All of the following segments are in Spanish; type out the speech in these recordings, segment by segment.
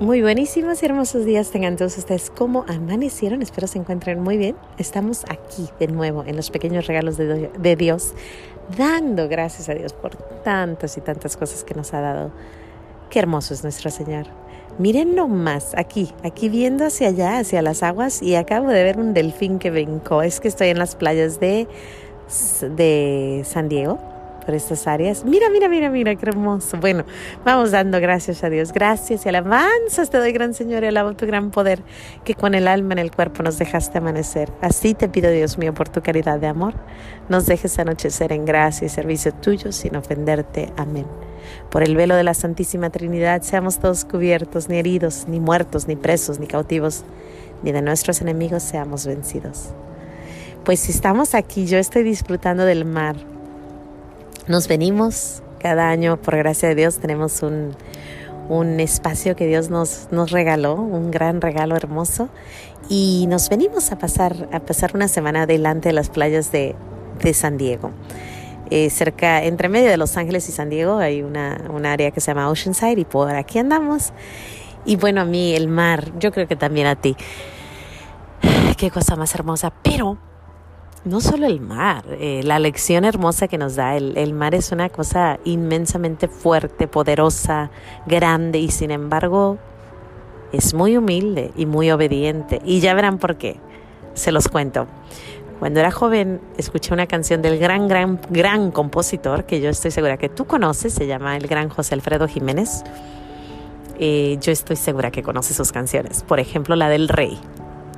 Muy buenísimos y hermosos días tengan todos ustedes. ¿Cómo amanecieron? Espero se encuentren muy bien. Estamos aquí de nuevo en los pequeños regalos de, Dios, dando gracias a Dios por tantas y tantas cosas que nos ha dado. Qué hermoso es nuestro Señor. Miren nomás, aquí, aquí viendo hacia allá, hacia las aguas, y acabo de ver un delfín que brincó. Es que estoy en las playas de, de San Diego por estas áreas. Mira, mira, mira, mira, qué hermoso. Bueno, vamos dando gracias a Dios. Gracias y alabanzas te doy, gran Señor, y alabo tu gran poder que con el alma en el cuerpo nos dejaste amanecer. Así te pido, Dios mío, por tu caridad de amor, nos dejes anochecer en gracia y servicio tuyo sin ofenderte. Amén. Por el velo de la Santísima Trinidad seamos todos cubiertos, ni heridos, ni muertos, ni presos, ni cautivos, ni de nuestros enemigos seamos vencidos. Pues si estamos aquí, yo estoy disfrutando del mar, nos venimos cada año, por gracia de Dios, tenemos un, espacio que Dios nos, nos regaló, un gran regalo hermoso, y nos venimos a pasar, a pasar una semana delante de las playas de, San Diego. Eh, cerca, entre medio de Los Ángeles y San Diego, hay una, una área que se llama Oceanside y por aquí andamos. Y bueno, a mí el mar, yo creo que también a ti. Qué cosa más hermosa, pero no solo el mar, eh, la lección hermosa que nos da. El, mar es una cosa inmensamente fuerte, poderosa, grande y sin embargo es muy humilde y muy obediente. Y ya verán por qué. Se los cuento. Cuando era joven escuché una canción del gran, gran, gran compositor que yo estoy segura que tú conoces, se llama el gran José Alfredo Jiménez. Eh, yo estoy segura que conoces sus canciones. Por ejemplo, la del Rey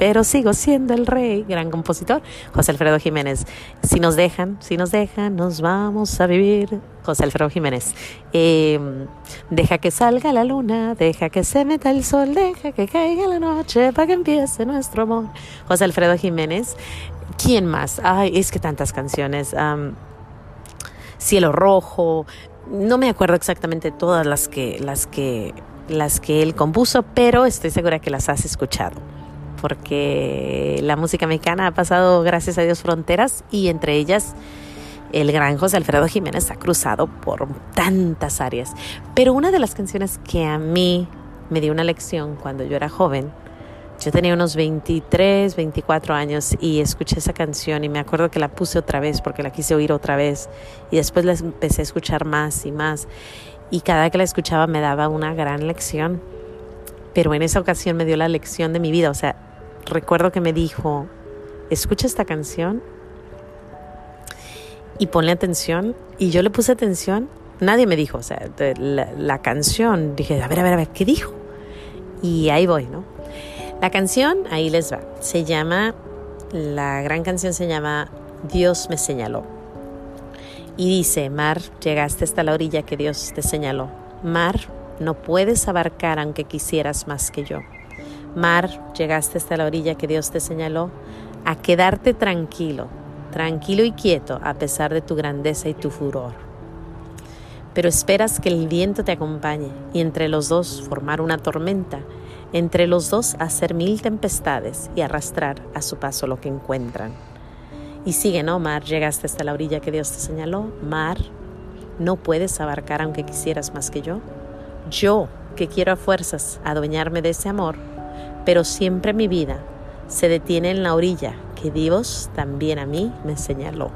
pero sigo siendo el rey, gran compositor, José Alfredo Jiménez. Si nos dejan, si nos dejan, nos vamos a vivir. José Alfredo Jiménez. Em, deja que salga la luna, deja que se meta el sol, deja que caiga la noche para que empiece nuestro amor. José Alfredo Jiménez. ¿Quién más? Ay, es que tantas canciones. Cielo Rojo. No me acuerdo exactamente todas las que, las que, las que él compuso, pero estoy segura que las has escuchado porque la música mexicana ha pasado, gracias a Dios, fronteras y entre ellas el gran José Alfredo Jiménez ha cruzado por tantas áreas. Pero una de las canciones que a mí me dio una lección cuando yo era joven, yo tenía unos 23, 24 años y escuché esa canción y me acuerdo que la puse otra vez porque la quise oír otra vez y después la empecé a escuchar más y más y cada que la escuchaba me daba una gran lección. Pero en esa ocasión me dio la lección de mi vida, o sea, recuerdo que me dijo, escucha esta canción y ponle atención. Y yo le puse atención. Nadie me dijo, o sea, la, canción, dije, a ver, a ver, a ver, ¿qué dijo? Y ahí voy, ¿no? La canción, ahí les va. Se llama, la gran canción se llama Dios me señaló. Y dice, Mar, llegaste hasta la orilla que Dios te señaló. Mar, no puedes abarcar aunque quisieras más que yo. Mar, llegaste hasta la orilla que Dios te señaló, a quedarte tranquilo, tranquilo y quieto a pesar de tu grandeza y tu furor. Pero esperas que el viento te acompañe y entre los dos formar una tormenta, entre los dos hacer mil tempestades y arrastrar a su paso lo que encuentran. Y sigue, ¿no? Mar, llegaste hasta la orilla que Dios te señaló. Mar, no puedes abarcar aunque quisieras más que yo. Yo, que quiero a fuerzas adueñarme de ese amor, pero siempre mi vida se detiene en la orilla que Dios también a mí me señaló.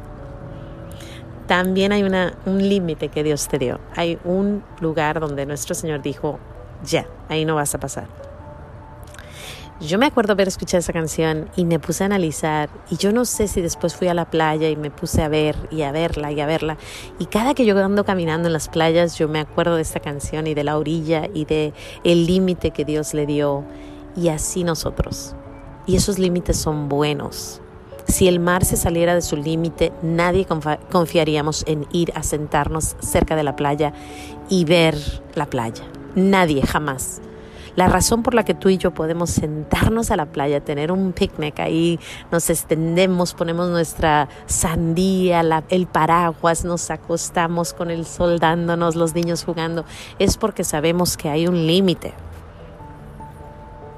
También hay una, un límite que Dios te dio. Hay un lugar donde nuestro Señor dijo, ya, ahí no vas a pasar. Yo me acuerdo haber escuchado esa canción y me puse a analizar y yo no sé si después fui a la playa y me puse a ver y a verla y a verla y cada que yo ando caminando en las playas yo me acuerdo de esta canción y de la orilla y de el límite que Dios le dio y así nosotros. Y esos límites son buenos. Si el mar se saliera de su límite, nadie confiaríamos en ir a sentarnos cerca de la playa y ver la playa. Nadie, jamás. La razón por la que tú y yo podemos sentarnos a la playa, tener un picnic ahí, nos extendemos, ponemos nuestra sandía, el paraguas, nos acostamos con el sol dándonos, los niños jugando, es porque sabemos que hay un límite.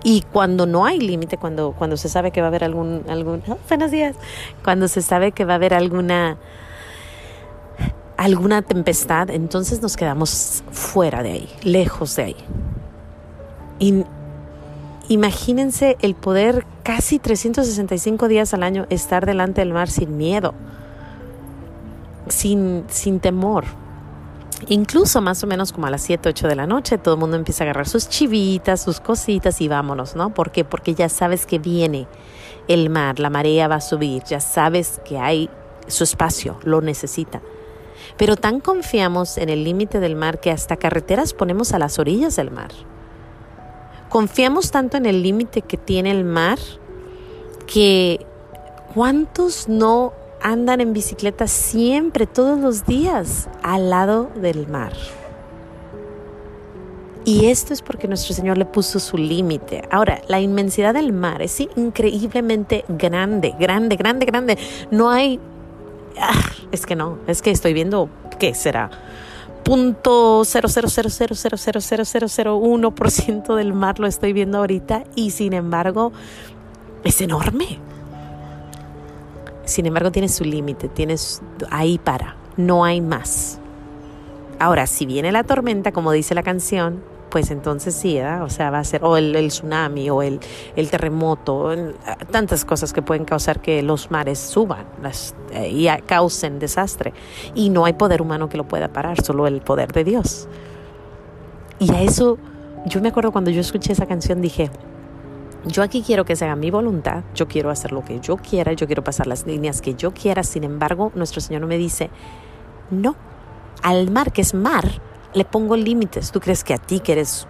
Y cuando no hay límite, cuando, cuando se sabe que va a haber algún, algún buenos días, cuando se sabe que va a haber alguna, alguna tempestad, entonces nos quedamos fuera de ahí, lejos de ahí. imagínense el poder casi 365 días al año estar delante del mar sin miedo, sin, sin temor. Incluso más o menos como a las 7, 8 de la noche, todo el mundo empieza a agarrar sus chivitas, sus cositas y vámonos, ¿no? ¿Por qué? Porque ya sabes que viene el mar, la marea va a subir, ya sabes que hay su espacio, lo necesita. Pero tan confiamos en el límite del mar que hasta carreteras ponemos a las orillas del mar. Confiamos tanto en el límite que tiene el mar que ¿cuántos no andan en bicicleta siempre, todos los días, al lado del mar? Y esto es porque nuestro Señor le puso su límite. Ahora, la inmensidad del mar es increíblemente grande, grande, grande, grande. No hay... Ah, es que no, es que estoy viendo, ¿qué será? punto ciento del mar lo estoy viendo ahorita y sin embargo es enorme. Sin embargo tiene su límite, tienes ahí para, no hay más. Ahora, si viene la tormenta, como dice la canción, pues entonces sí, o sea, va a ser, o el, tsunami, o el, terremoto, tantas cosas que pueden causar que los mares suban eh, y causen desastre. Y no hay poder humano que lo pueda parar, solo el poder de Dios. Y a eso, yo me acuerdo cuando yo escuché esa canción, dije, yo aquí quiero que sea mi voluntad, yo quiero hacer lo que yo quiera, yo quiero pasar las líneas que yo quiera, sin embargo, nuestro Señor me dice, no, al mar, que es mar, le pongo límites. ¿Tú crees que a ti que eres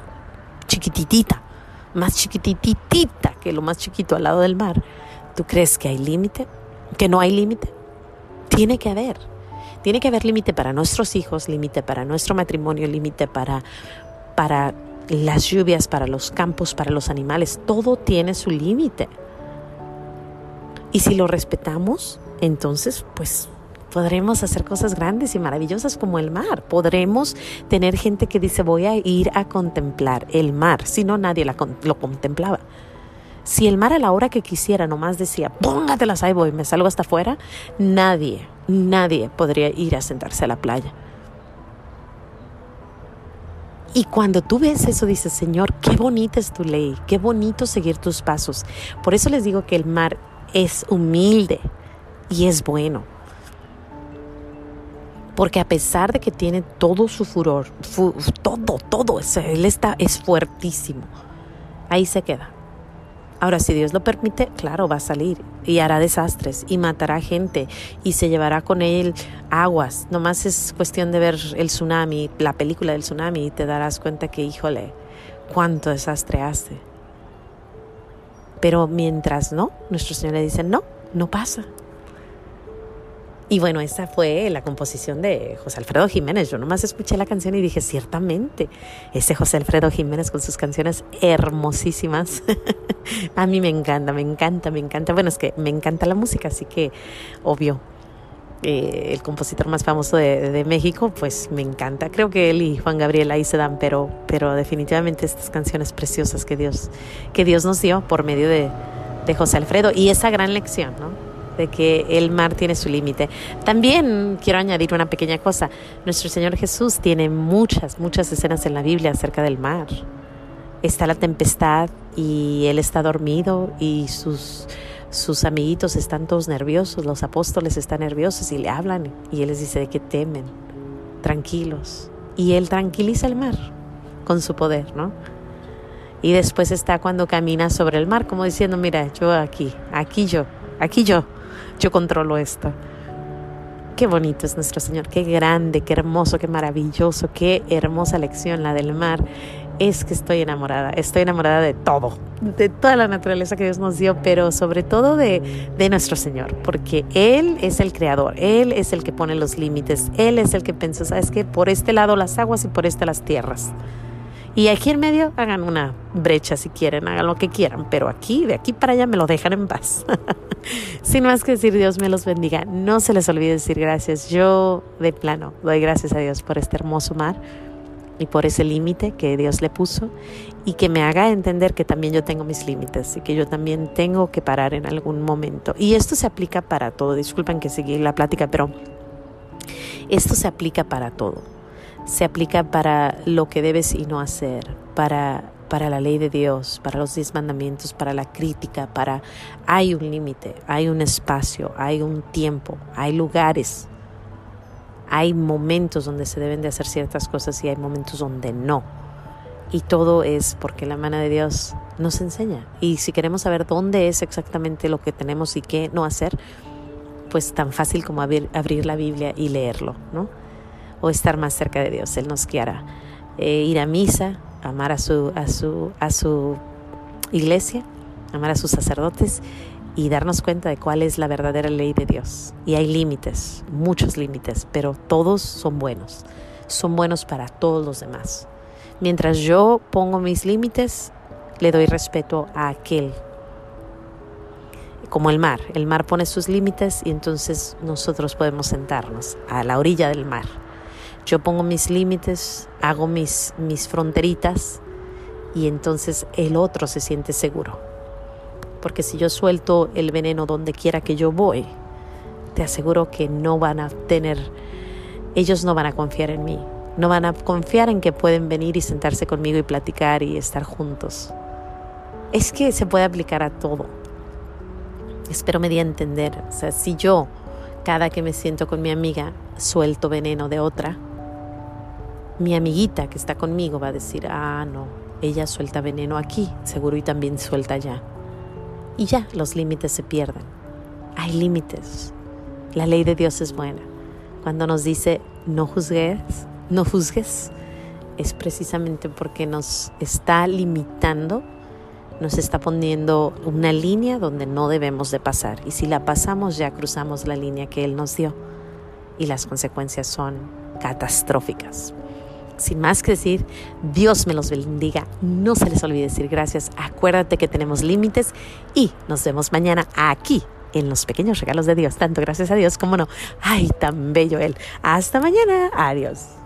chiquititita, más chiquititita que lo más chiquito al lado del mar, ¿tú crees que hay límite? ¿Que no hay límite? Tiene que haber. Tiene que haber límite para nuestros hijos, límite para nuestro matrimonio, límite para, para las lluvias, para los campos, para los animales. Todo tiene su límite. Y si lo respetamos, entonces pues podremos hacer cosas grandes y maravillosas como el mar. Podremos tener gente que dice voy a ir a contemplar el mar, si no nadie lo contemplaba. Si el mar a la hora que quisiera nomás decía, póngatelas ahí voy, me salgo hasta afuera, nadie, nadie podría ir a sentarse a la playa. Y cuando tú ves eso, dices, Señor, qué bonita es tu ley, qué bonito seguir tus pasos. Por eso les digo que el mar es humilde y es bueno. Porque a pesar de que tiene todo su furor, todo, todo, él está, es fuertísimo. Ahí se queda. Ahora, si Dios lo permite, claro, va a salir y hará desastres y matará gente y se llevará con él aguas. Nomás es cuestión de ver el tsunami, la película del tsunami y te darás cuenta que, híjole, cuánto desastre hace. Pero mientras no, nuestro Señor le dice, no, no pasa. Y bueno, esa fue la composición de José Alfredo Jiménez. Yo nomás escuché la canción y dije, ciertamente, ese José Alfredo Jiménez con sus canciones hermosísimas. a mí me encanta, me encanta, me encanta. Bueno, es que me encanta la música, así que obvio. Eh, el compositor más famoso de, México, pues me encanta. Creo que él y Juan Gabriel ahí se dan, pero, pero definitivamente estas canciones preciosas que Dios, que Dios nos dio por medio de, de José Alfredo y esa gran lección, ¿no? De que el mar tiene su límite. También quiero añadir una pequeña cosa. Nuestro Señor Jesús tiene muchas, muchas escenas en la Biblia acerca del mar. Está la tempestad y Él está dormido y sus, sus amiguitos están todos nerviosos, los apóstoles están nerviosos y le hablan y Él les dice de que temen, tranquilos. Y Él tranquiliza el mar con su poder, ¿no? Y después está cuando camina sobre el mar, como diciendo, mira, yo aquí, aquí yo, aquí yo, yo controlo esto. Qué bonito es nuestro Señor, qué grande, qué hermoso, qué maravilloso, qué hermosa lección la del mar. Es que estoy enamorada, estoy enamorada de todo, de toda la naturaleza que Dios nos dio, pero sobre todo de, de nuestro Señor, porque Él es el creador, Él es el que pone los límites, Él es el que pensó, ¿sabes qué? Por este lado las aguas y por este las tierras. Y aquí en medio hagan una brecha si quieren, hagan lo que quieran, pero aquí, de aquí para allá me lo dejan en paz. Sin más que decir, Dios me los bendiga. No se les olvide decir gracias. Yo de plano doy gracias a Dios por este hermoso mar y por ese límite que Dios le puso y que me haga entender que también yo tengo mis límites y que yo también tengo que parar en algún momento. Y esto se aplica para todo. Disculpen que seguí la plática, pero esto se aplica para todo se aplica para lo que debes y no hacer, para para la ley de Dios, para los diez mandamientos, para la crítica, para... Hay un límite, hay un espacio, hay un tiempo, hay lugares, hay momentos donde se deben de hacer ciertas cosas y hay momentos donde no. Y todo es porque la mano de Dios nos enseña. Y si queremos saber dónde es exactamente lo que tenemos y qué no hacer, pues tan fácil como abrir, abrir la Biblia y leerlo, ¿no? Estar más cerca de Dios. Él nos quiera eh, ir a misa, amar a su, a su, a su iglesia, amar a sus sacerdotes y darnos cuenta de cuál es la verdadera ley de Dios. Y hay límites, muchos límites, pero todos son buenos. Son buenos para todos los demás. Mientras yo pongo mis límites, le doy respeto a aquel. Como el mar, el mar pone sus límites y entonces nosotros podemos sentarnos a la orilla del mar yo pongo mis límites, hago mis, mis fronteritas y entonces el otro se siente seguro. Porque si yo suelto el veneno donde quiera que yo voy, te aseguro que no van a tener, ellos no van a confiar en mí, no van a confiar en que pueden venir y sentarse conmigo y platicar y estar juntos. Es que se puede aplicar a todo. Espero me di entender. O sea, si yo, cada que me siento con mi amiga, suelto veneno de otra, mi amiguita que está conmigo va a decir, ah, no, ella suelta veneno aquí, seguro y también suelta allá. Y ya, los límites se pierden. Hay límites. La ley de Dios es buena. Cuando nos dice, no juzgues, no juzgues, es precisamente porque nos está limitando, nos está poniendo una línea donde no debemos de pasar. Y si la pasamos, ya cruzamos la línea que Él nos dio. Y las consecuencias son catastróficas sin más que decir, Dios me los bendiga. No se les olvide decir gracias. Acuérdate que tenemos límites y nos vemos mañana aquí en los pequeños regalos de Dios. Tanto gracias a Dios como no. Ay, tan bello Él. Hasta mañana. Adiós.